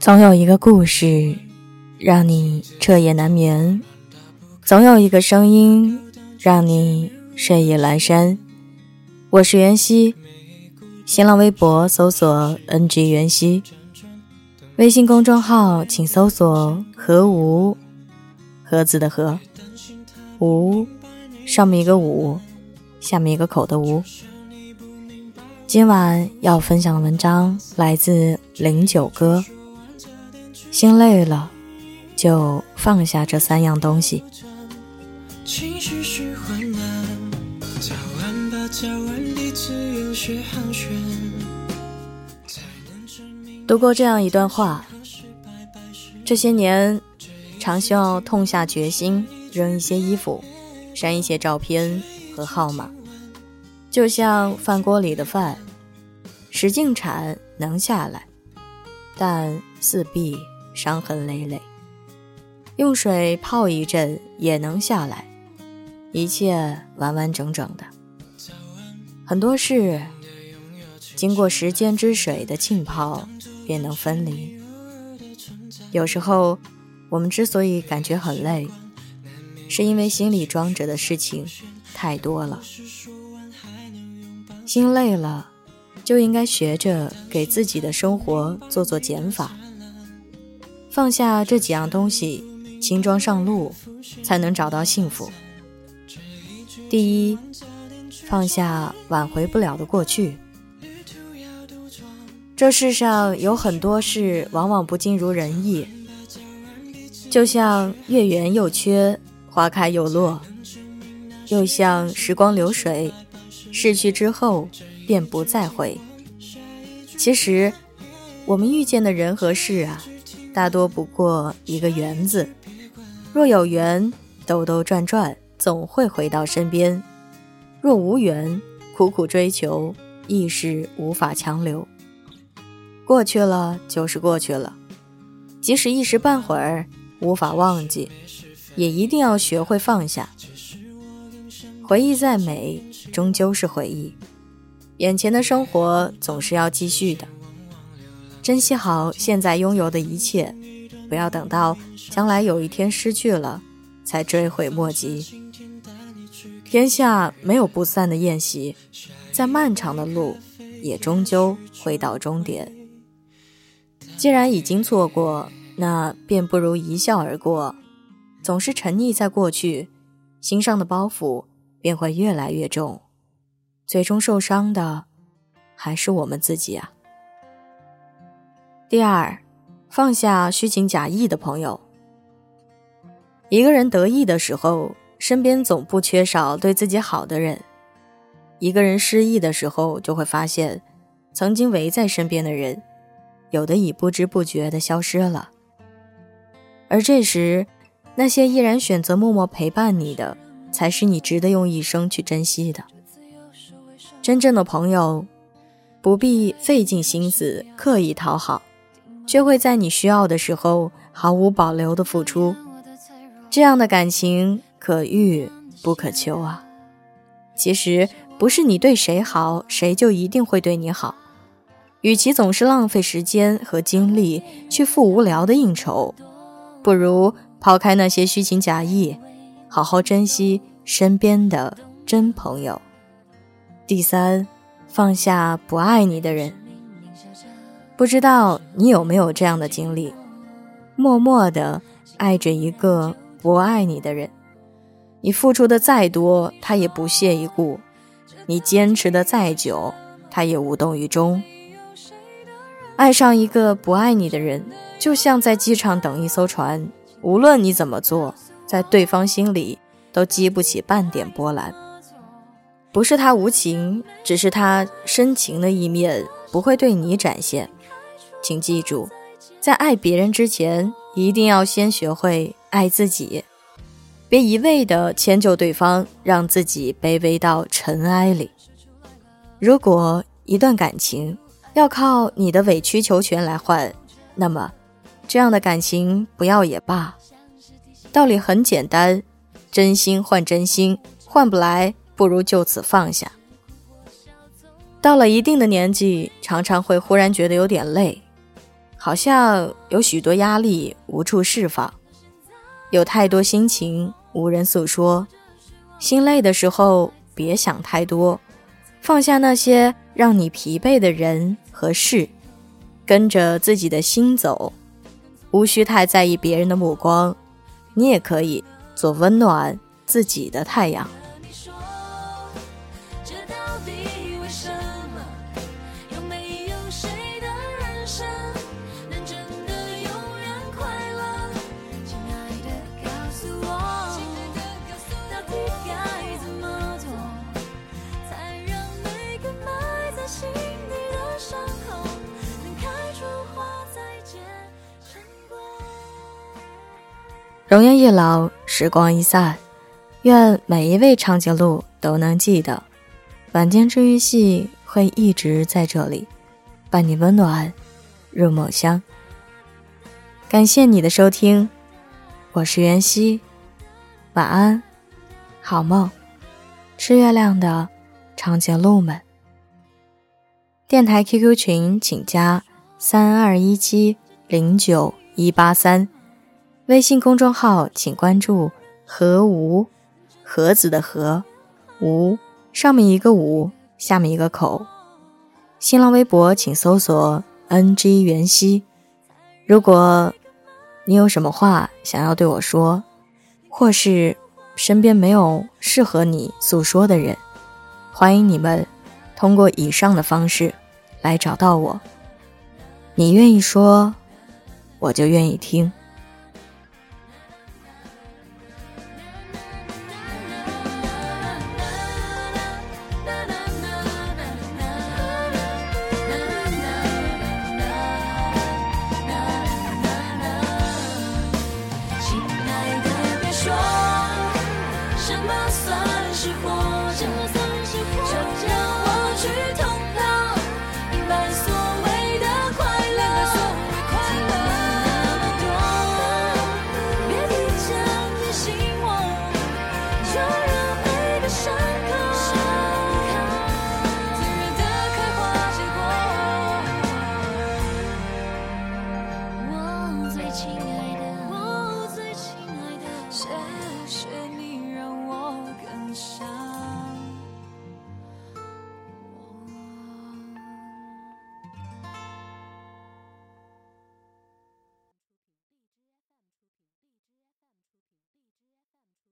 总有一个故事让你彻夜难眠，总有一个声音让你睡意阑珊。我是袁熙，新浪微博搜索 “ng 袁熙”，微信公众号请搜索“何无”，盒子的盒，无上面一个五，下面一个口的无。今晚要分享的文章来自零九哥。心累了，就放下这三样东西。读过这样一段话：这些年，常需要痛下决心扔一些衣服，删一些照片和号码，就像饭锅里的饭，使劲铲能下来，但四壁。伤痕累累，用水泡一阵也能下来，一切完完整整的。很多事经过时间之水的浸泡，便能分离。有时候，我们之所以感觉很累，是因为心里装着的事情太多了。心累了，就应该学着给自己的生活做做减法。放下这几样东西，轻装上路，才能找到幸福。第一，放下挽回不了的过去。这世上有很多事，往往不尽如人意。就像月圆又缺，花开又落；又像时光流水，逝去之后便不再回。其实，我们遇见的人和事啊。大多不过一个缘字，若有缘，兜兜转转，总会回到身边；若无缘，苦苦追求，亦是无法强留。过去了就是过去了，即使一时半会儿无法忘记，也一定要学会放下。回忆再美，终究是回忆，眼前的生活总是要继续的。珍惜好现在拥有的一切，不要等到将来有一天失去了，才追悔莫及。天下没有不散的宴席，再漫长的路，也终究会到终点。既然已经错过，那便不如一笑而过。总是沉溺在过去，心上的包袱便会越来越重，最终受伤的还是我们自己啊。第二，放下虚情假意的朋友。一个人得意的时候，身边总不缺少对自己好的人；一个人失意的时候，就会发现，曾经围在身边的人，有的已不知不觉的消失了。而这时，那些依然选择默默陪伴你的，才是你值得用一生去珍惜的。真正的朋友，不必费尽心思刻意讨好。却会在你需要的时候毫无保留的付出，这样的感情可遇不可求啊！其实不是你对谁好，谁就一定会对你好。与其总是浪费时间和精力去赴无聊的应酬，不如抛开那些虚情假意，好好珍惜身边的真朋友。第三，放下不爱你的人。不知道你有没有这样的经历，默默的爱着一个不爱你的人，你付出的再多，他也不屑一顾；你坚持的再久，他也无动于衷。爱上一个不爱你的人，就像在机场等一艘船，无论你怎么做，在对方心里都激不起半点波澜。不是他无情，只是他深情的一面不会对你展现。请记住，在爱别人之前，一定要先学会爱自己，别一味的迁就对方，让自己卑微到尘埃里。如果一段感情要靠你的委曲求全来换，那么这样的感情不要也罢。道理很简单，真心换真心，换不来，不如就此放下。到了一定的年纪，常常会忽然觉得有点累。好像有许多压力无处释放，有太多心情无人诉说。心累的时候，别想太多，放下那些让你疲惫的人和事，跟着自己的心走，无需太在意别人的目光。你也可以做温暖自己的太阳。容颜一老，时光一散，愿每一位长颈鹿都能记得，晚间治愈系会一直在这里，伴你温暖入梦乡。感谢你的收听，我是袁熙，晚安，好梦，吃月亮的长颈鹿们。电台 QQ 群请加三二一七零九一八三。微信公众号请关注“和无”，盒子的“和”，无上面一个“五”，下面一个口。新浪微博请搜索 “ng 袁熙”。如果你有什么话想要对我说，或是身边没有适合你诉说的人，欢迎你们通过以上的方式来找到我。你愿意说，我就愿意听。